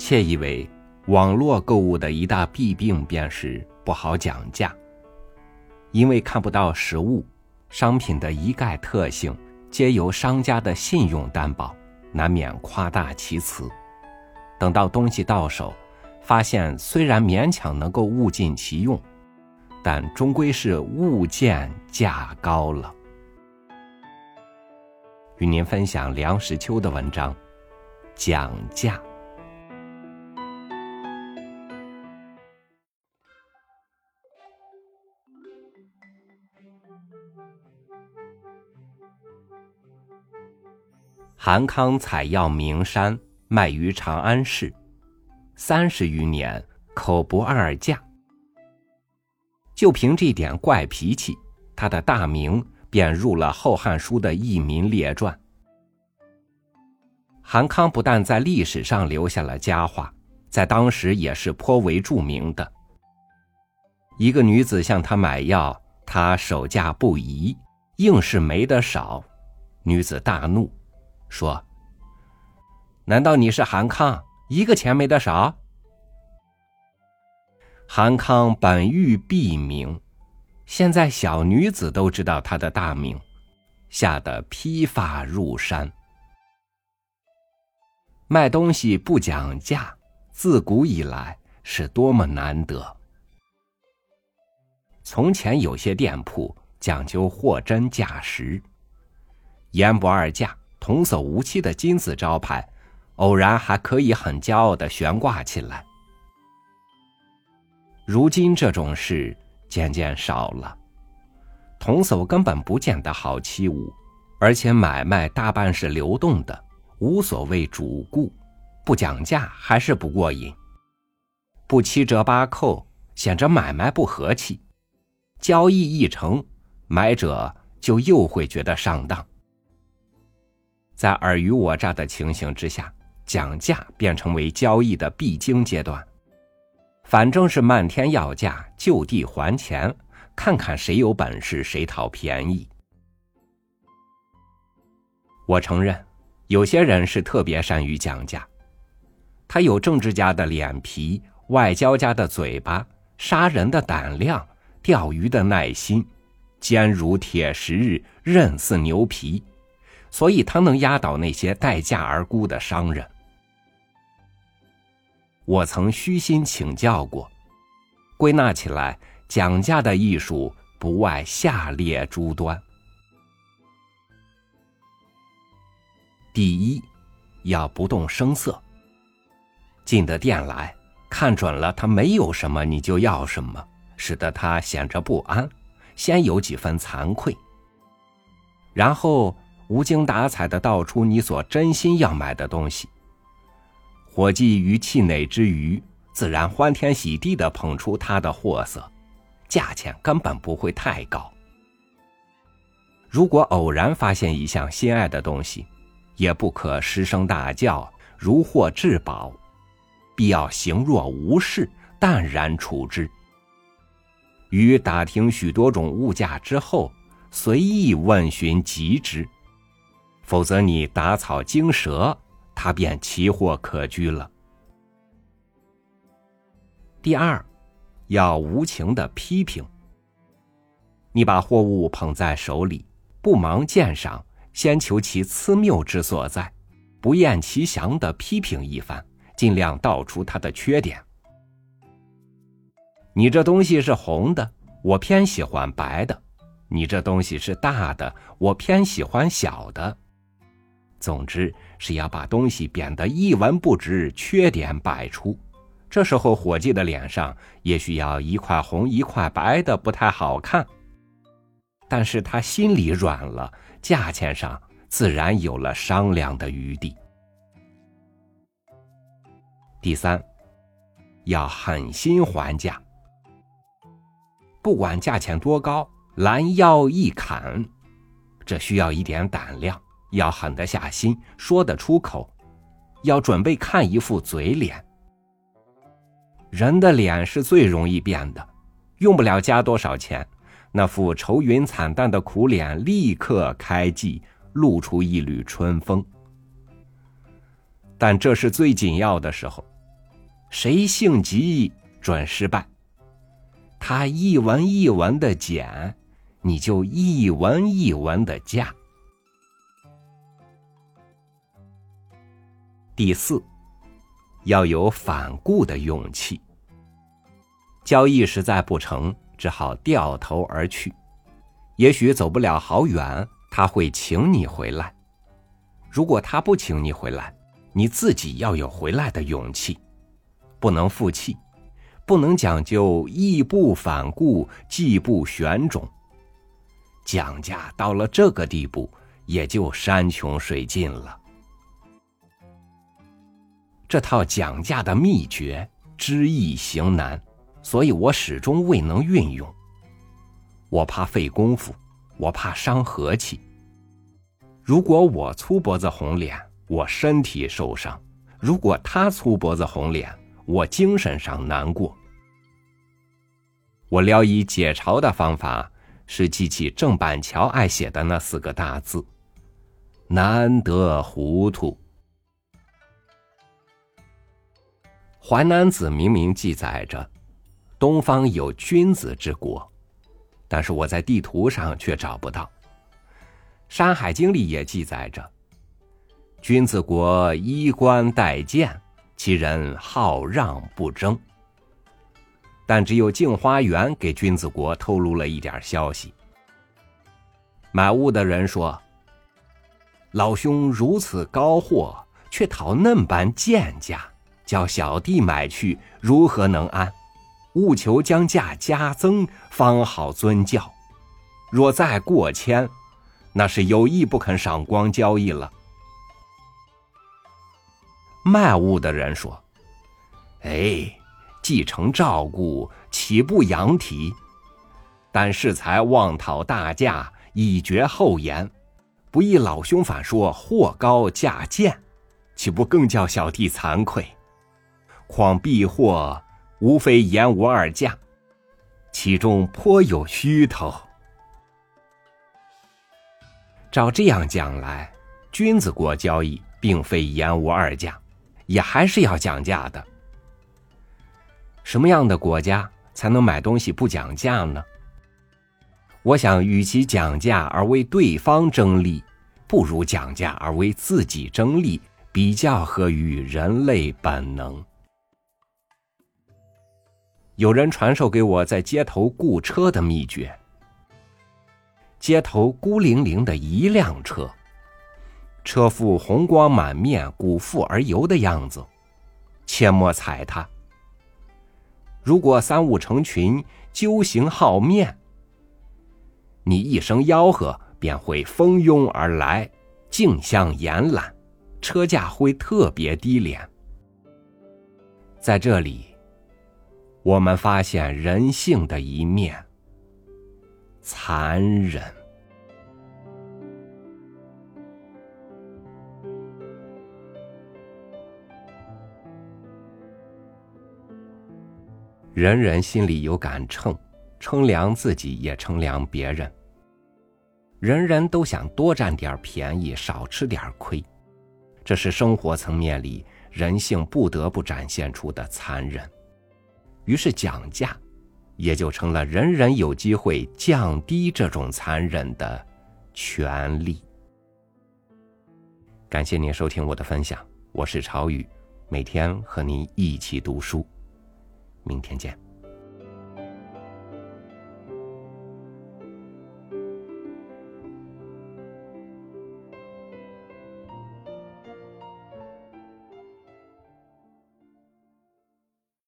窃以为网络购物的一大弊病便是不好讲价，因为看不到实物，商品的一概特性皆由商家的信用担保，难免夸大其词。等到东西到手，发现虽然勉强能够物尽其用，但终归是物贱价高了。与您分享梁实秋的文章，讲价。韩康采药名山，卖于长安市，三十余年，口不二价。就凭这点怪脾气，他的大名。便入了《后汉书》的义民列传。韩康不但在历史上留下了佳话，在当时也是颇为著名的。一个女子向他买药，他守价不移，硬是没得少。女子大怒，说：“难道你是韩康，一个钱没得少？”韩康本欲避名。现在小女子都知道他的大名，吓得披发入山。卖东西不讲价，自古以来是多么难得。从前有些店铺讲究货真价实，言不二价、童叟无欺的金字招牌，偶然还可以很骄傲的悬挂起来。如今这种事。渐渐少了，童叟根本不见得好欺侮，而且买卖大半是流动的，无所谓主顾，不讲价还是不过瘾，不七折八扣显着买卖不和气，交易一成，买者就又会觉得上当，在尔虞我诈的情形之下，讲价便成为交易的必经阶段。反正是漫天要价，就地还钱，看看谁有本事，谁讨便宜。我承认，有些人是特别善于讲价，他有政治家的脸皮，外交家的嘴巴，杀人的胆量，钓鱼的耐心，坚如铁石，韧似牛皮，所以他能压倒那些待价而沽的商人。我曾虚心请教过，归纳起来，讲价的艺术不外下列诸端：第一，要不动声色。进的店来看准了他没有什么，你就要什么，使得他显着不安，先有几分惭愧，然后无精打采的道出你所真心要买的东西。伙计于气馁之余，自然欢天喜地的捧出他的货色，价钱根本不会太高。如果偶然发现一项心爱的东西，也不可失声大叫，如获至宝，必要行若无事，淡然处之。于打听许多种物价之后，随意问询即之，否则你打草惊蛇。他便奇货可居了。第二，要无情的批评。你把货物捧在手里，不忙鉴赏，先求其疵谬之所在，不厌其详的批评一番，尽量道出它的缺点。你这东西是红的，我偏喜欢白的；你这东西是大的，我偏喜欢小的。总之是要把东西贬得一文不值，缺点百出。这时候伙计的脸上也许要一块红一块白的，不太好看。但是他心里软了，价钱上自然有了商量的余地。第三，要狠心还价，不管价钱多高，拦腰一砍，这需要一点胆量。要狠得下心，说得出口，要准备看一副嘴脸。人的脸是最容易变的，用不了加多少钱，那副愁云惨淡的苦脸立刻开季，露出一缕春风。但这是最紧要的时候，谁性急准失败。他一文一文的减，你就一文一文的加。第四，要有反顾的勇气。交易实在不成，只好掉头而去。也许走不了好远，他会请你回来。如果他不请你回来，你自己要有回来的勇气，不能负气，不能讲究义不反顾、计不旋踵。讲价到了这个地步，也就山穷水尽了。这套讲价的秘诀，知易行难，所以我始终未能运用。我怕费功夫，我怕伤和气。如果我粗脖子红脸，我身体受伤；如果他粗脖子红脸，我精神上难过。我聊以解嘲的方法是记起郑板桥爱写的那四个大字：难得糊涂。《淮南子》明明记载着东方有君子之国，但是我在地图上却找不到。《山海经》里也记载着君子国衣冠带剑，其人好让不争。但只有镜花缘给君子国透露了一点消息。买物的人说：“老兄如此高货，却讨嫩般贱价。”叫小弟买去，如何能安？务求将价加增，方好遵教。若再过谦，那是有意不肯赏光交易了。卖物的人说：“哎，既成照顾，岂不扬提？但适才妄讨大价，以绝后言。不意老兄反说货高价贱，岂不更叫小弟惭愧？”况避祸无非言无二价，其中颇有虚头。照这样讲来，君子国交易并非言无二价，也还是要讲价的。什么样的国家才能买东西不讲价呢？我想，与其讲价而为对方争利，不如讲价而为自己争利，比较合于人类本能。有人传授给我在街头雇车的秘诀。街头孤零零的一辆车，车夫红光满面、鼓腹而游的样子，切莫踩他。如果三五成群揪行好面，你一声吆喝，便会蜂拥而来，竞相延揽，车价会特别低廉。在这里。我们发现人性的一面，残忍。人人心里有杆秤，称量自己也称量别人。人人都想多占点便宜，少吃点亏，这是生活层面里人性不得不展现出的残忍。于是讲价，也就成了人人有机会降低这种残忍的权利。感谢您收听我的分享，我是朝雨，每天和您一起读书，明天见。